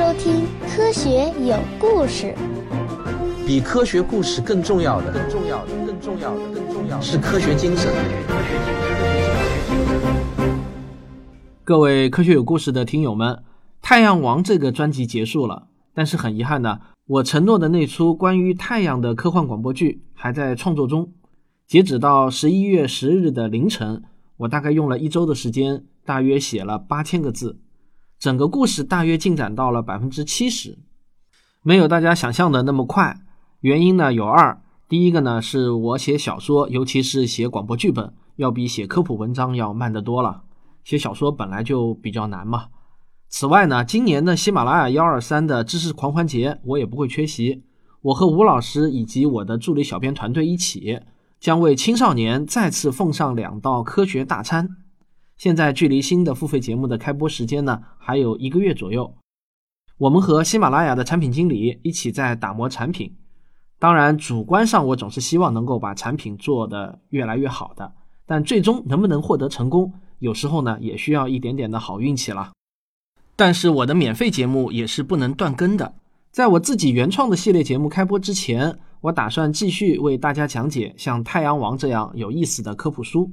收听《科学有故事》。比科学故事更重要的，更重要的，更重要的，更重要的是科学精神。各位科学有故事的听友们，《太阳王》这个专辑结束了，但是很遗憾呢，我承诺的那出关于太阳的科幻广播剧还在创作中。截止到十一月十日的凌晨，我大概用了一周的时间，大约写了八千个字。整个故事大约进展到了百分之七十，没有大家想象的那么快。原因呢有二，第一个呢是我写小说，尤其是写广播剧本，要比写科普文章要慢得多了。写小说本来就比较难嘛。此外呢，今年的喜马拉雅幺二三的知识狂欢节，我也不会缺席。我和吴老师以及我的助理小编团队一起，将为青少年再次奉上两道科学大餐。现在距离新的付费节目的开播时间呢，还有一个月左右。我们和喜马拉雅的产品经理一起在打磨产品。当然，主观上我总是希望能够把产品做得越来越好的，但最终能不能获得成功，有时候呢也需要一点点的好运气了。但是我的免费节目也是不能断更的。在我自己原创的系列节目开播之前，我打算继续为大家讲解像《太阳王》这样有意思的科普书。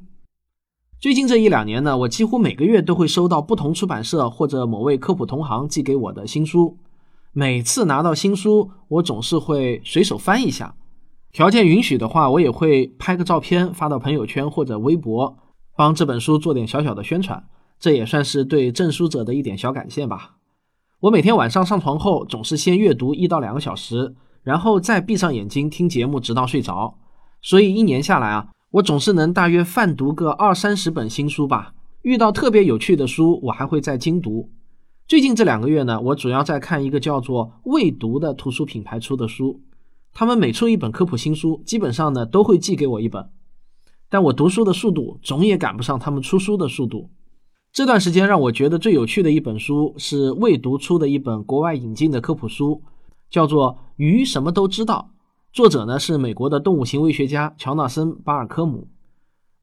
最近这一两年呢，我几乎每个月都会收到不同出版社或者某位科普同行寄给我的新书。每次拿到新书，我总是会随手翻一下，条件允许的话，我也会拍个照片发到朋友圈或者微博，帮这本书做点小小的宣传。这也算是对赠书者的一点小感谢吧。我每天晚上上床后，总是先阅读一到两个小时，然后再闭上眼睛听节目，直到睡着。所以一年下来啊。我总是能大约泛读个二三十本新书吧。遇到特别有趣的书，我还会再精读。最近这两个月呢，我主要在看一个叫做“未读”的图书品牌出的书。他们每出一本科普新书，基本上呢都会寄给我一本。但我读书的速度总也赶不上他们出书的速度。这段时间让我觉得最有趣的一本书是未读出的一本国外引进的科普书，叫做《鱼什么都知道》。作者呢是美国的动物行为学家乔纳森·巴尔科姆。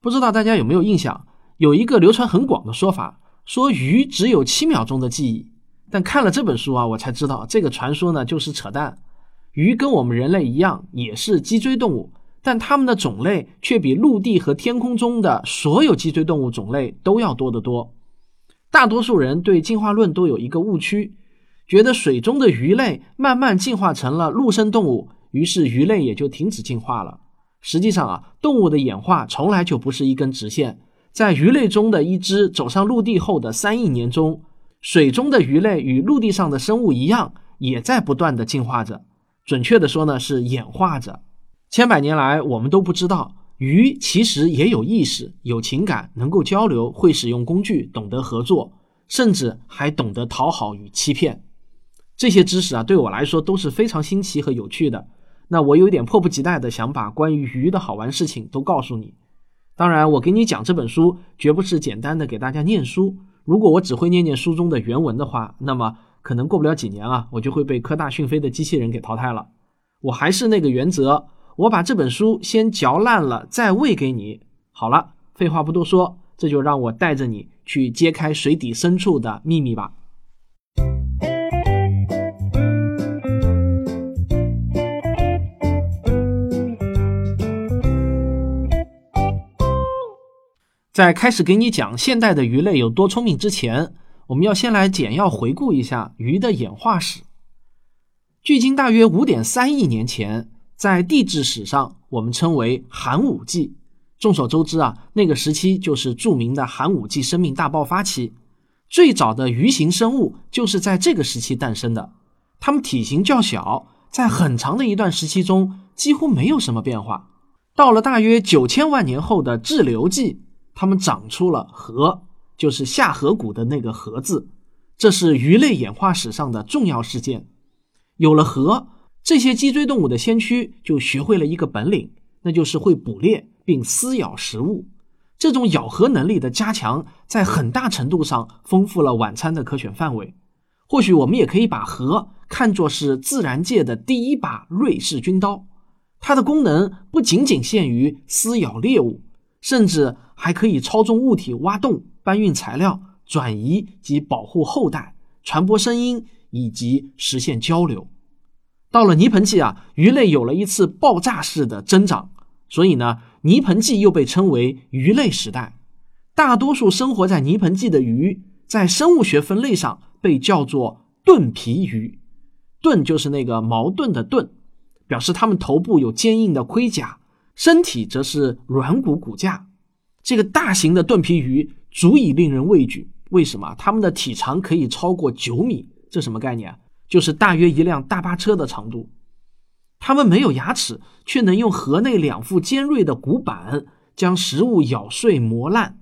不知道大家有没有印象？有一个流传很广的说法，说鱼只有七秒钟的记忆。但看了这本书啊，我才知道这个传说呢就是扯淡。鱼跟我们人类一样，也是脊椎动物，但它们的种类却比陆地和天空中的所有脊椎动物种类都要多得多。大多数人对进化论都有一个误区，觉得水中的鱼类慢慢进化成了陆生动物。于是鱼类也就停止进化了。实际上啊，动物的演化从来就不是一根直线。在鱼类中的一只走上陆地后的三亿年中，水中的鱼类与陆地上的生物一样，也在不断的进化着。准确的说呢，是演化着。千百年来，我们都不知道鱼其实也有意识、有情感，能够交流，会使用工具，懂得合作，甚至还懂得讨好与欺骗。这些知识啊，对我来说都是非常新奇和有趣的。那我有点迫不及待的想把关于鱼的好玩事情都告诉你。当然，我给你讲这本书绝不是简单的给大家念书。如果我只会念念书中的原文的话，那么可能过不了几年啊，我就会被科大讯飞的机器人给淘汰了。我还是那个原则，我把这本书先嚼烂了再喂给你。好了，废话不多说，这就让我带着你去揭开水底深处的秘密吧。在开始给你讲现代的鱼类有多聪明之前，我们要先来简要回顾一下鱼的演化史。距今大约五点三亿年前，在地质史上，我们称为寒武纪。众所周知啊，那个时期就是著名的寒武纪生命大爆发期。最早的鱼形生物就是在这个时期诞生的。它们体型较小，在很长的一段时期中几乎没有什么变化。到了大约九千万年后的滞留纪。它们长出了颌，就是下颌骨的那个“颌”字，这是鱼类演化史上的重要事件。有了颌，这些脊椎动物的先驱就学会了一个本领，那就是会捕猎并撕咬食物。这种咬合能力的加强，在很大程度上丰富了晚餐的可选范围。或许我们也可以把颌看作是自然界的第一把瑞士军刀，它的功能不仅仅限于撕咬猎物，甚至。还可以操纵物体挖洞、搬运材料、转移及保护后代、传播声音，以及实现交流。到了泥盆纪啊，鱼类有了一次爆炸式的增长，所以呢，泥盆纪又被称为鱼类时代。大多数生活在泥盆纪的鱼，在生物学分类上被叫做盾皮鱼。盾就是那个矛盾的盾，表示它们头部有坚硬的盔甲，身体则是软骨骨架。这个大型的盾皮鱼足以令人畏惧。为什么？它们的体长可以超过九米，这什么概念？就是大约一辆大巴车的长度。它们没有牙齿，却能用颌内两副尖锐的骨板将食物咬碎磨烂。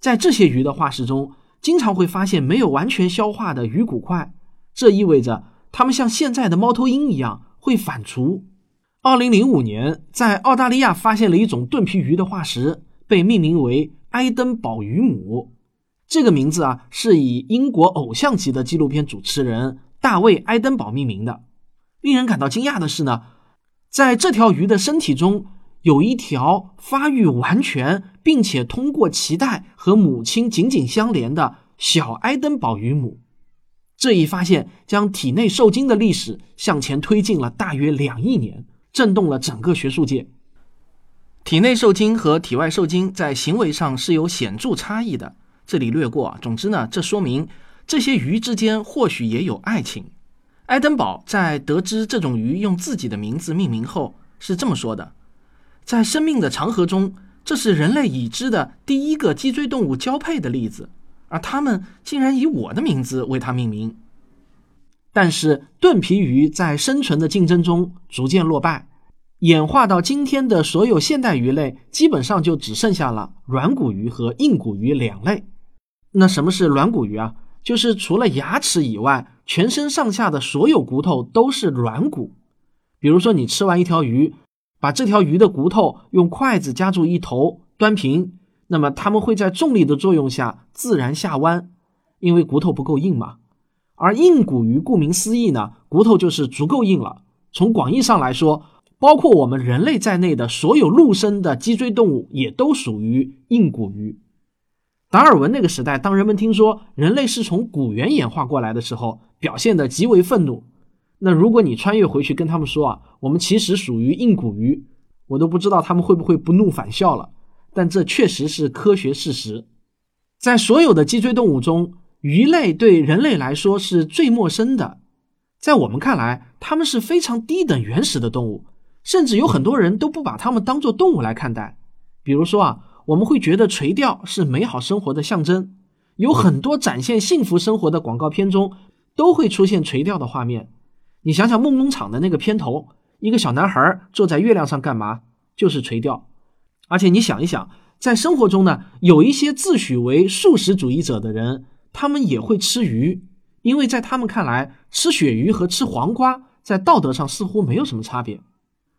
在这些鱼的化石中，经常会发现没有完全消化的鱼骨块，这意味着它们像现在的猫头鹰一样会反刍。二零零五年，在澳大利亚发现了一种盾皮鱼的化石，被命名为埃登堡鱼母。这个名字啊，是以英国偶像级的纪录片主持人大卫·埃登堡命名的。令人感到惊讶的是呢，在这条鱼的身体中。有一条发育完全，并且通过脐带和母亲紧紧相连的小埃登堡鱼母，这一发现将体内受精的历史向前推进了大约两亿年，震动了整个学术界。体内受精和体外受精在行为上是有显著差异的，这里略过。总之呢，这说明这些鱼之间或许也有爱情。爱登堡在得知这种鱼用自己的名字命名后是这么说的。在生命的长河中，这是人类已知的第一个脊椎动物交配的例子，而他们竟然以我的名字为它命名。但是，盾皮鱼在生存的竞争中逐渐落败，演化到今天的所有现代鱼类，基本上就只剩下了软骨鱼和硬骨鱼两类。那什么是软骨鱼啊？就是除了牙齿以外，全身上下的所有骨头都是软骨。比如说，你吃完一条鱼。把这条鱼的骨头用筷子夹住一头，端平，那么它们会在重力的作用下自然下弯，因为骨头不够硬嘛。而硬骨鱼顾名思义呢，骨头就是足够硬了。从广义上来说，包括我们人类在内的所有陆生的脊椎动物也都属于硬骨鱼。达尔文那个时代，当人们听说人类是从古猿演化过来的时候，表现得极为愤怒。那如果你穿越回去跟他们说啊，我们其实属于硬骨鱼，我都不知道他们会不会不怒反笑了。但这确实是科学事实。在所有的脊椎动物中，鱼类对人类来说是最陌生的。在我们看来，它们是非常低等原始的动物，甚至有很多人都不把它们当做动物来看待。比如说啊，我们会觉得垂钓是美好生活的象征，有很多展现幸福生活的广告片中都会出现垂钓的画面。你想想梦工厂的那个片头，一个小男孩坐在月亮上干嘛？就是垂钓。而且你想一想，在生活中呢，有一些自诩为素食主义者的人，他们也会吃鱼，因为在他们看来，吃鳕鱼和吃黄瓜在道德上似乎没有什么差别。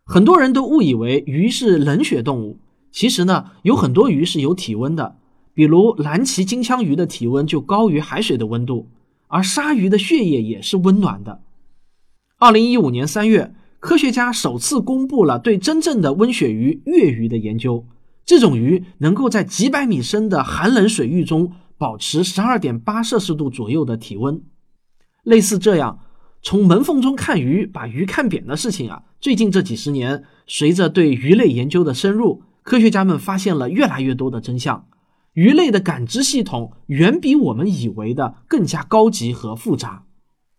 很多人都误以为鱼是冷血动物，其实呢，有很多鱼是有体温的，比如蓝鳍金枪鱼的体温就高于海水的温度，而鲨鱼的血液也是温暖的。二零一五年三月，科学家首次公布了对真正的温血鱼月鱼的研究。这种鱼能够在几百米深的寒冷水域中保持十二点八摄氏度左右的体温。类似这样从门缝中看鱼、把鱼看扁的事情啊，最近这几十年，随着对鱼类研究的深入，科学家们发现了越来越多的真相。鱼类的感知系统远比我们以为的更加高级和复杂。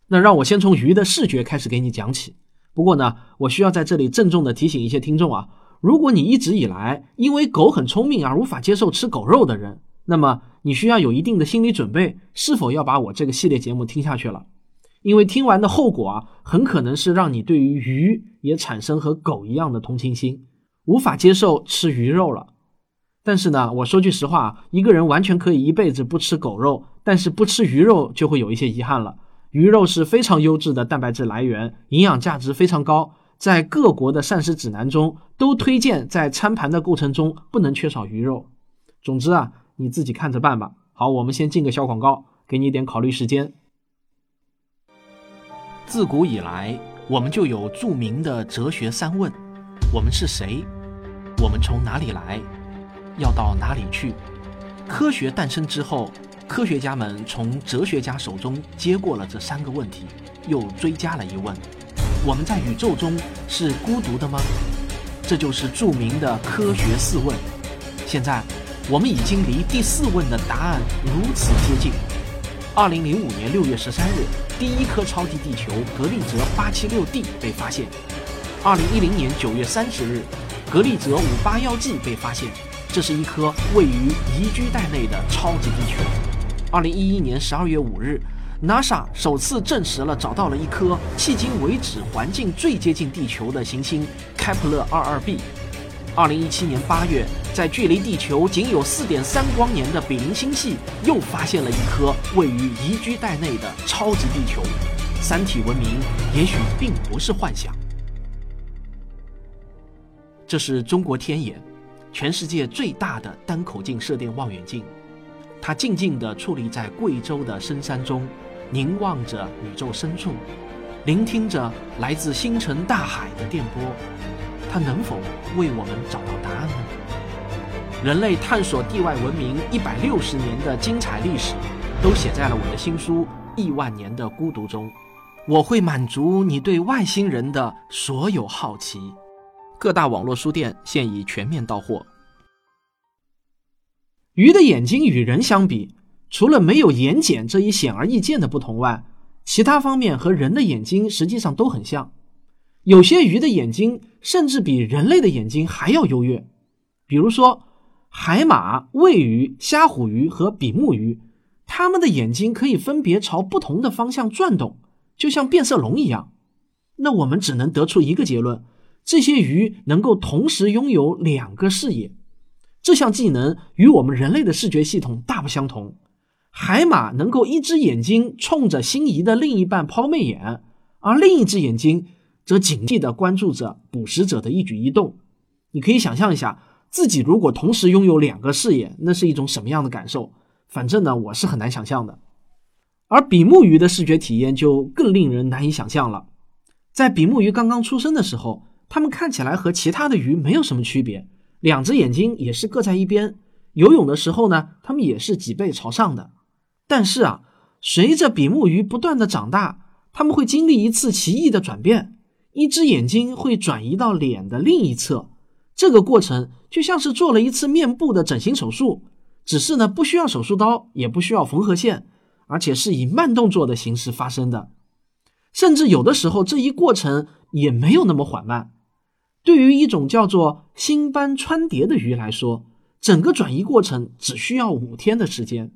那让我先从鱼的视觉开始给你讲起。不过呢，我需要在这里郑重的提醒一些听众啊，如果你一直以来因为狗很聪明而无法接受吃狗肉的人，那么你需要有一定的心理准备，是否要把我这个系列节目听下去了？因为听完的后果啊，很可能是让你对于鱼也产生和狗一样的同情心，无法接受吃鱼肉了。但是呢，我说句实话，一个人完全可以一辈子不吃狗肉，但是不吃鱼肉就会有一些遗憾了。鱼肉是非常优质的蛋白质来源，营养价值非常高，在各国的膳食指南中都推荐在餐盘的过程中不能缺少鱼肉。总之啊，你自己看着办吧。好，我们先进个小广告，给你点考虑时间。自古以来，我们就有著名的哲学三问：我们是谁？我们从哪里来？要到哪里去？科学诞生之后。科学家们从哲学家手中接过了这三个问题，又追加了一问：我们在宇宙中是孤独的吗？这就是著名的科学四问。现在，我们已经离第四问的答案如此接近。二零零五年六月十三日，第一颗超级地球格利泽八七六 d 被发现。二零一零年九月三十日，格利泽五八幺 g 被发现。这是一颗位于宜居带内的超级地球。二零一一年十二月五日，NASA 首次证实了找到了一颗迄今为止环境最接近地球的行星开普勒二二 b。二零一七年八月，在距离地球仅有四点三光年的比邻星系又发现了一颗位于宜居带内的超级地球。三体文明也许并不是幻想。这是中国天眼。全世界最大的单口径射电望远镜，它静静地矗立在贵州的深山中，凝望着宇宙深处，聆听着来自星辰大海的电波。它能否为我们找到答案呢？人类探索地外文明一百六十年的精彩历史，都写在了我的新书《亿万年的孤独》中。我会满足你对外星人的所有好奇。各大网络书店现已全面到货。鱼的眼睛与人相比，除了没有眼睑这一显而易见的不同外，其他方面和人的眼睛实际上都很像。有些鱼的眼睛甚至比人类的眼睛还要优越。比如说，海马、喂鱼、虾虎鱼和比目鱼，它们的眼睛可以分别朝不同的方向转动，就像变色龙一样。那我们只能得出一个结论。这些鱼能够同时拥有两个视野，这项技能与我们人类的视觉系统大不相同。海马能够一只眼睛冲着心仪的另一半抛媚眼，而另一只眼睛则警惕地关注着捕食者的一举一动。你可以想象一下，自己如果同时拥有两个视野，那是一种什么样的感受？反正呢，我是很难想象的。而比目鱼的视觉体验就更令人难以想象了。在比目鱼刚刚出生的时候，它们看起来和其他的鱼没有什么区别，两只眼睛也是各在一边。游泳的时候呢，它们也是脊背朝上的。但是啊，随着比目鱼不断的长大，它们会经历一次奇异的转变，一只眼睛会转移到脸的另一侧。这个过程就像是做了一次面部的整形手术，只是呢不需要手术刀，也不需要缝合线，而且是以慢动作的形式发生的。甚至有的时候，这一过程也没有那么缓慢。对于一种叫做星斑穿蝶的鱼来说，整个转移过程只需要五天的时间，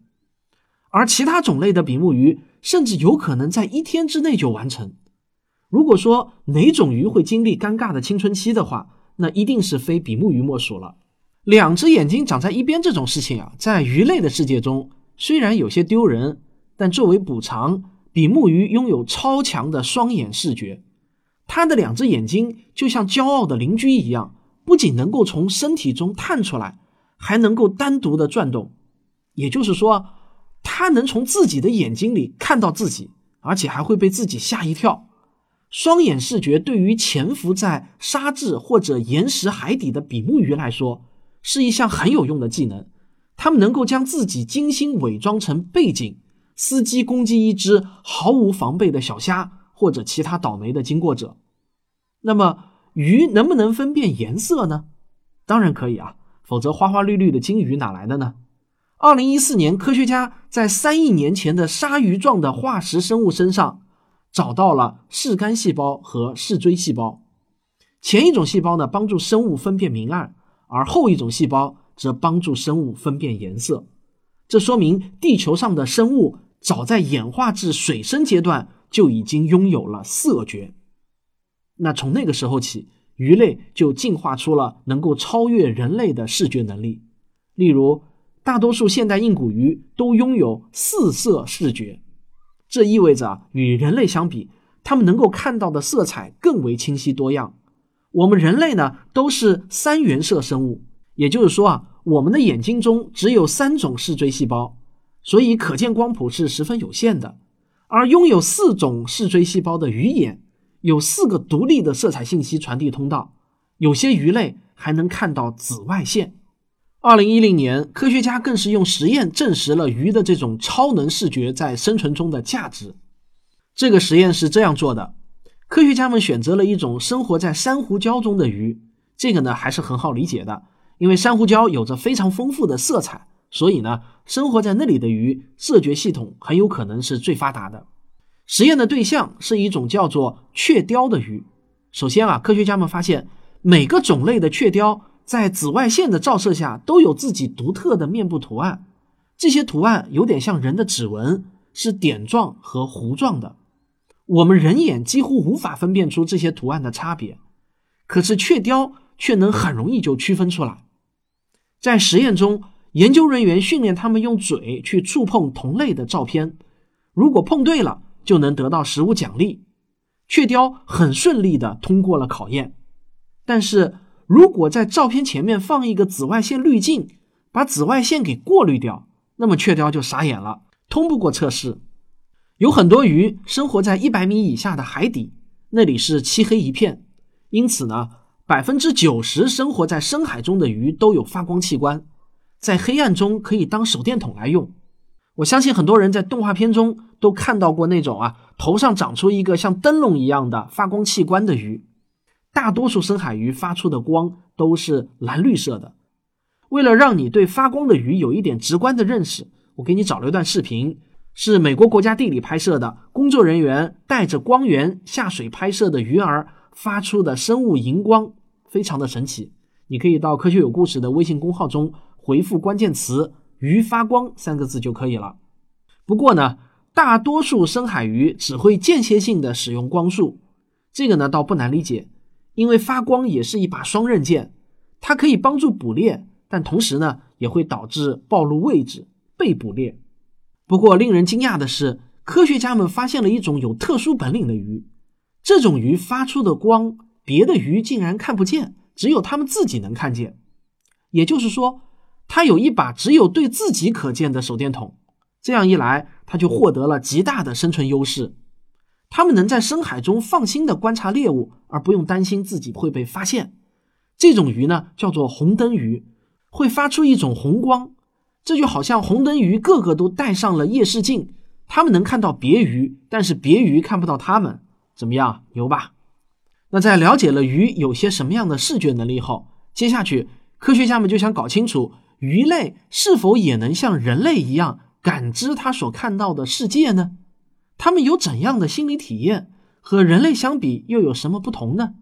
而其他种类的比目鱼甚至有可能在一天之内就完成。如果说哪种鱼会经历尴尬的青春期的话，那一定是非比目鱼莫属了。两只眼睛长在一边这种事情啊，在鱼类的世界中虽然有些丢人，但作为补偿，比目鱼拥有超强的双眼视觉。它的两只眼睛就像骄傲的邻居一样，不仅能够从身体中探出来，还能够单独的转动。也就是说，它能从自己的眼睛里看到自己，而且还会被自己吓一跳。双眼视觉对于潜伏在沙质或者岩石海底的比目鱼来说，是一项很有用的技能。它们能够将自己精心伪装成背景，伺机攻击一只毫无防备的小虾。或者其他倒霉的经过者，那么鱼能不能分辨颜色呢？当然可以啊，否则花花绿绿的金鱼哪来的呢？二零一四年，科学家在三亿年前的鲨鱼状的化石生物身上找到了视杆细胞和视锥细胞。前一种细胞呢，帮助生物分辨明暗，而后一种细胞则帮助生物分辨颜色。这说明地球上的生物早在演化至水生阶段。就已经拥有了色觉。那从那个时候起，鱼类就进化出了能够超越人类的视觉能力。例如，大多数现代硬骨鱼都拥有四色视觉，这意味着与人类相比，它们能够看到的色彩更为清晰多样。我们人类呢，都是三原色生物，也就是说啊，我们的眼睛中只有三种视锥细胞，所以可见光谱是十分有限的。而拥有四种视锥细胞的鱼眼，有四个独立的色彩信息传递通道。有些鱼类还能看到紫外线。二零一零年，科学家更是用实验证实了鱼的这种超能视觉在生存中的价值。这个实验是这样做的：科学家们选择了一种生活在珊瑚礁中的鱼，这个呢还是很好理解的，因为珊瑚礁有着非常丰富的色彩，所以呢，生活在那里的鱼视觉系统很有可能是最发达的。实验的对象是一种叫做雀鲷的鱼。首先啊，科学家们发现每个种类的雀鲷在紫外线的照射下都有自己独特的面部图案，这些图案有点像人的指纹，是点状和弧状的。我们人眼几乎无法分辨出这些图案的差别，可是雀雕却能很容易就区分出来。在实验中，研究人员训练他们用嘴去触碰同类的照片，如果碰对了。就能得到食物奖励，雀雕很顺利地通过了考验。但是如果在照片前面放一个紫外线滤镜，把紫外线给过滤掉，那么雀鲷就傻眼了，通不过测试。有很多鱼生活在一百米以下的海底，那里是漆黑一片，因此呢，百分之九十生活在深海中的鱼都有发光器官，在黑暗中可以当手电筒来用。我相信很多人在动画片中都看到过那种啊，头上长出一个像灯笼一样的发光器官的鱼。大多数深海鱼发出的光都是蓝绿色的。为了让你对发光的鱼有一点直观的认识，我给你找了一段视频，是美国国家地理拍摄的，工作人员带着光源下水拍摄的鱼儿发出的生物荧光，非常的神奇。你可以到科学有故事的微信公号中回复关键词。鱼发光三个字就可以了。不过呢，大多数深海鱼只会间歇性的使用光束，这个呢倒不难理解，因为发光也是一把双刃剑，它可以帮助捕猎，但同时呢也会导致暴露位置被捕猎。不过令人惊讶的是，科学家们发现了一种有特殊本领的鱼，这种鱼发出的光别的鱼竟然看不见，只有它们自己能看见。也就是说。它有一把只有对自己可见的手电筒，这样一来，它就获得了极大的生存优势。它们能在深海中放心的观察猎物，而不用担心自己会被发现。这种鱼呢，叫做红灯鱼，会发出一种红光，这就好像红灯鱼个个都戴上了夜视镜，它们能看到别鱼，但是别鱼看不到它们。怎么样，牛吧？那在了解了鱼有些什么样的视觉能力后，接下去科学家们就想搞清楚。鱼类是否也能像人类一样感知它所看到的世界呢？他们有怎样的心理体验？和人类相比又有什么不同呢？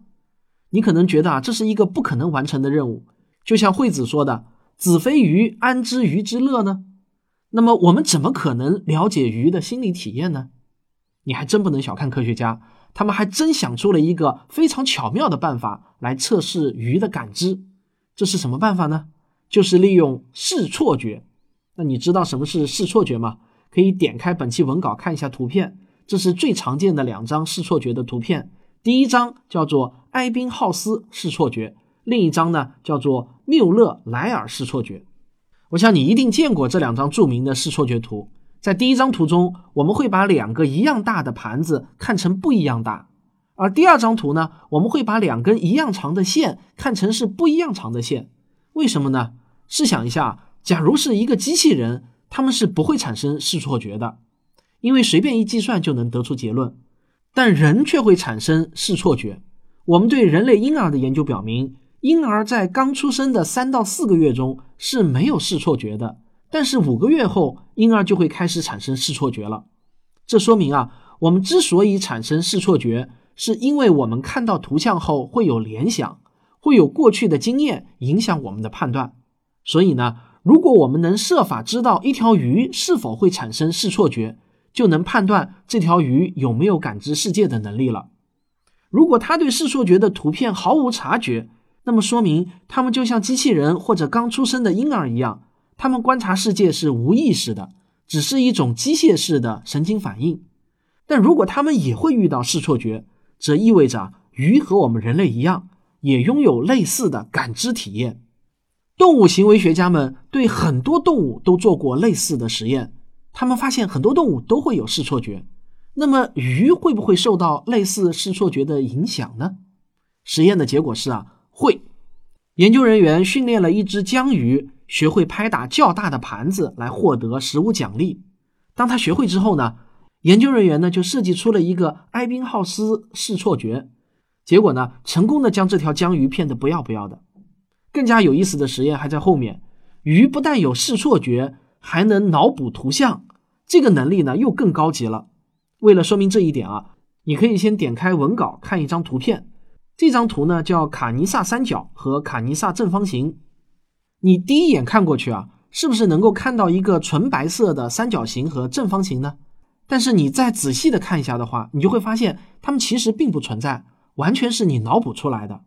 你可能觉得啊，这是一个不可能完成的任务。就像惠子说的：“子非鱼，安知鱼之乐呢？”那么我们怎么可能了解鱼的心理体验呢？你还真不能小看科学家，他们还真想出了一个非常巧妙的办法来测试鱼的感知。这是什么办法呢？就是利用视错觉，那你知道什么是视错觉吗？可以点开本期文稿看一下图片，这是最常见的两张视错觉的图片。第一张叫做埃宾浩斯视错觉，另一张呢叫做缪勒莱尔视错觉。我想你一定见过这两张著名的视错觉图。在第一张图中，我们会把两个一样大的盘子看成不一样大，而第二张图呢，我们会把两根一样长的线看成是不一样长的线。为什么呢？试想一下，假如是一个机器人，他们是不会产生视错觉的，因为随便一计算就能得出结论。但人却会产生视错觉。我们对人类婴儿的研究表明，婴儿在刚出生的三到四个月中是没有视错觉的，但是五个月后，婴儿就会开始产生视错觉了。这说明啊，我们之所以产生视错觉，是因为我们看到图像后会有联想。会有过去的经验影响我们的判断，所以呢，如果我们能设法知道一条鱼是否会产生视错觉，就能判断这条鱼有没有感知世界的能力了。如果它对视错觉的图片毫无察觉，那么说明它们就像机器人或者刚出生的婴儿一样，它们观察世界是无意识的，只是一种机械式的神经反应。但如果它们也会遇到视错觉，则意味着鱼和我们人类一样。也拥有类似的感知体验。动物行为学家们对很多动物都做过类似的实验，他们发现很多动物都会有视错觉。那么鱼会不会受到类似视错觉的影响呢？实验的结果是啊，会。研究人员训练了一只江鱼，学会拍打较大的盘子来获得食物奖励。当他学会之后呢，研究人员呢就设计出了一个埃宾浩斯视错觉，结果呢成功的将这条江鱼骗得不要不要的。更加有意思的实验还在后面，鱼不但有视错觉，还能脑补图像，这个能力呢又更高级了。为了说明这一点啊，你可以先点开文稿看一张图片，这张图呢叫卡尼萨三角和卡尼萨正方形。你第一眼看过去啊，是不是能够看到一个纯白色的三角形和正方形呢？但是你再仔细的看一下的话，你就会发现它们其实并不存在，完全是你脑补出来的。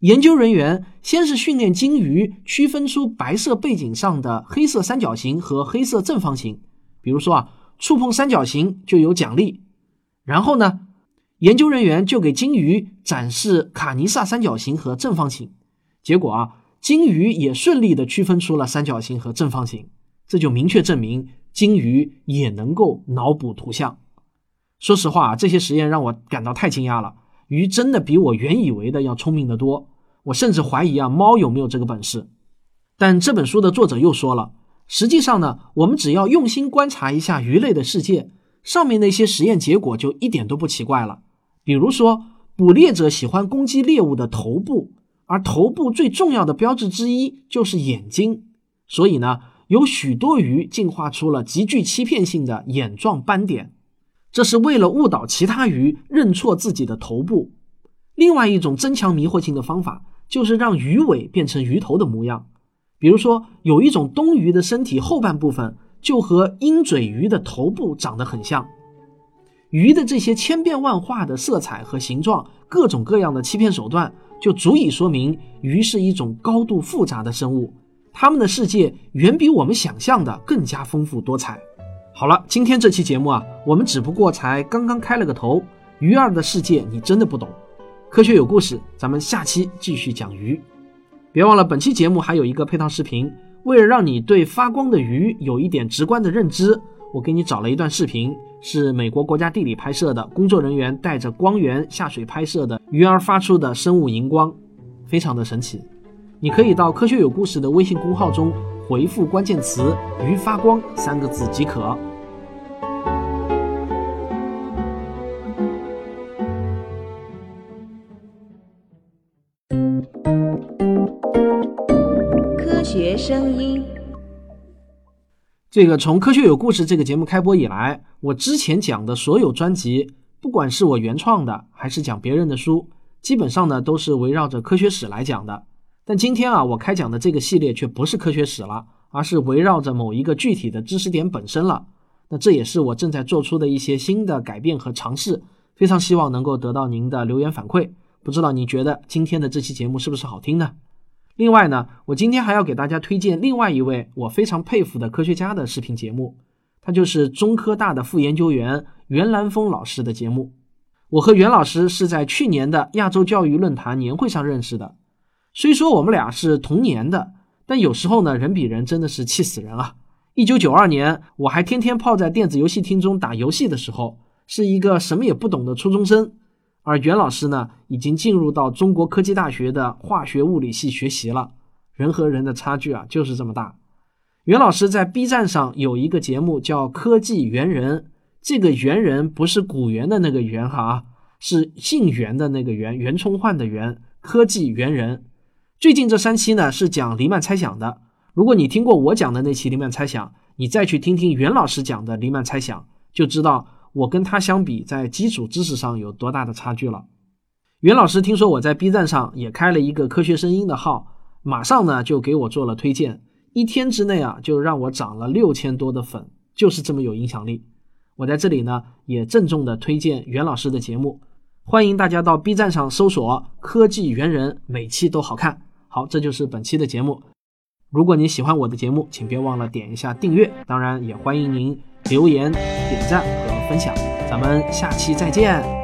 研究人员先是训练鲸鱼区分出白色背景上的黑色三角形和黑色正方形，比如说啊，触碰三角形就有奖励。然后呢，研究人员就给鲸鱼展示卡尼萨三角形和正方形，结果啊。鲸鱼也顺利的区分出了三角形和正方形，这就明确证明鲸鱼也能够脑补图像。说实话，这些实验让我感到太惊讶了。鱼真的比我原以为的要聪明得多。我甚至怀疑啊，猫有没有这个本事？但这本书的作者又说了，实际上呢，我们只要用心观察一下鱼类的世界，上面那些实验结果就一点都不奇怪了。比如说，捕猎者喜欢攻击猎物的头部。而头部最重要的标志之一就是眼睛，所以呢，有许多鱼进化出了极具欺骗性的眼状斑点，这是为了误导其他鱼认错自己的头部。另外一种增强迷惑性的方法就是让鱼尾变成鱼头的模样，比如说有一种冬鱼的身体后半部分就和鹰嘴鱼的头部长得很像。鱼的这些千变万化的色彩和形状，各种各样的欺骗手段。就足以说明鱼是一种高度复杂的生物，它们的世界远比我们想象的更加丰富多彩。好了，今天这期节目啊，我们只不过才刚刚开了个头，鱼儿的世界你真的不懂。科学有故事，咱们下期继续讲鱼。别忘了本期节目还有一个配套视频，为了让你对发光的鱼有一点直观的认知。我给你找了一段视频，是美国国家地理拍摄的，工作人员带着光源下水拍摄的鱼儿发出的生物荧光，非常的神奇。你可以到“科学有故事”的微信公号中回复关键词“鱼发光”三个字即可。声音。这个从《科学有故事》这个节目开播以来，我之前讲的所有专辑，不管是我原创的，还是讲别人的书，基本上呢都是围绕着科学史来讲的。但今天啊，我开讲的这个系列却不是科学史了，而是围绕着某一个具体的知识点本身了。那这也是我正在做出的一些新的改变和尝试，非常希望能够得到您的留言反馈。不知道你觉得今天的这期节目是不是好听呢？另外呢，我今天还要给大家推荐另外一位我非常佩服的科学家的视频节目，他就是中科大的副研究员袁兰峰老师的节目。我和袁老师是在去年的亚洲教育论坛年会上认识的。虽说我们俩是同年的，但有时候呢，人比人真的是气死人啊！一九九二年，我还天天泡在电子游戏厅中打游戏的时候，是一个什么也不懂的初中生。而袁老师呢，已经进入到中国科技大学的化学物理系学习了。人和人的差距啊，就是这么大。袁老师在 B 站上有一个节目叫《科技猿人》，这个猿人不是古猿的那个猿哈，是姓袁的那个袁，袁崇焕的袁。科技猿人最近这三期呢是讲黎曼猜想的。如果你听过我讲的那期黎曼猜想，你再去听听袁老师讲的黎曼猜想，就知道。我跟他相比，在基础知识上有多大的差距了？袁老师听说我在 B 站上也开了一个科学声音的号，马上呢就给我做了推荐，一天之内啊就让我涨了六千多的粉，就是这么有影响力。我在这里呢也郑重的推荐袁老师的节目，欢迎大家到 B 站上搜索“科技猿人”，每期都好看。好，这就是本期的节目。如果你喜欢我的节目，请别忘了点一下订阅，当然也欢迎您留言、点赞和。分享，咱们下期再见。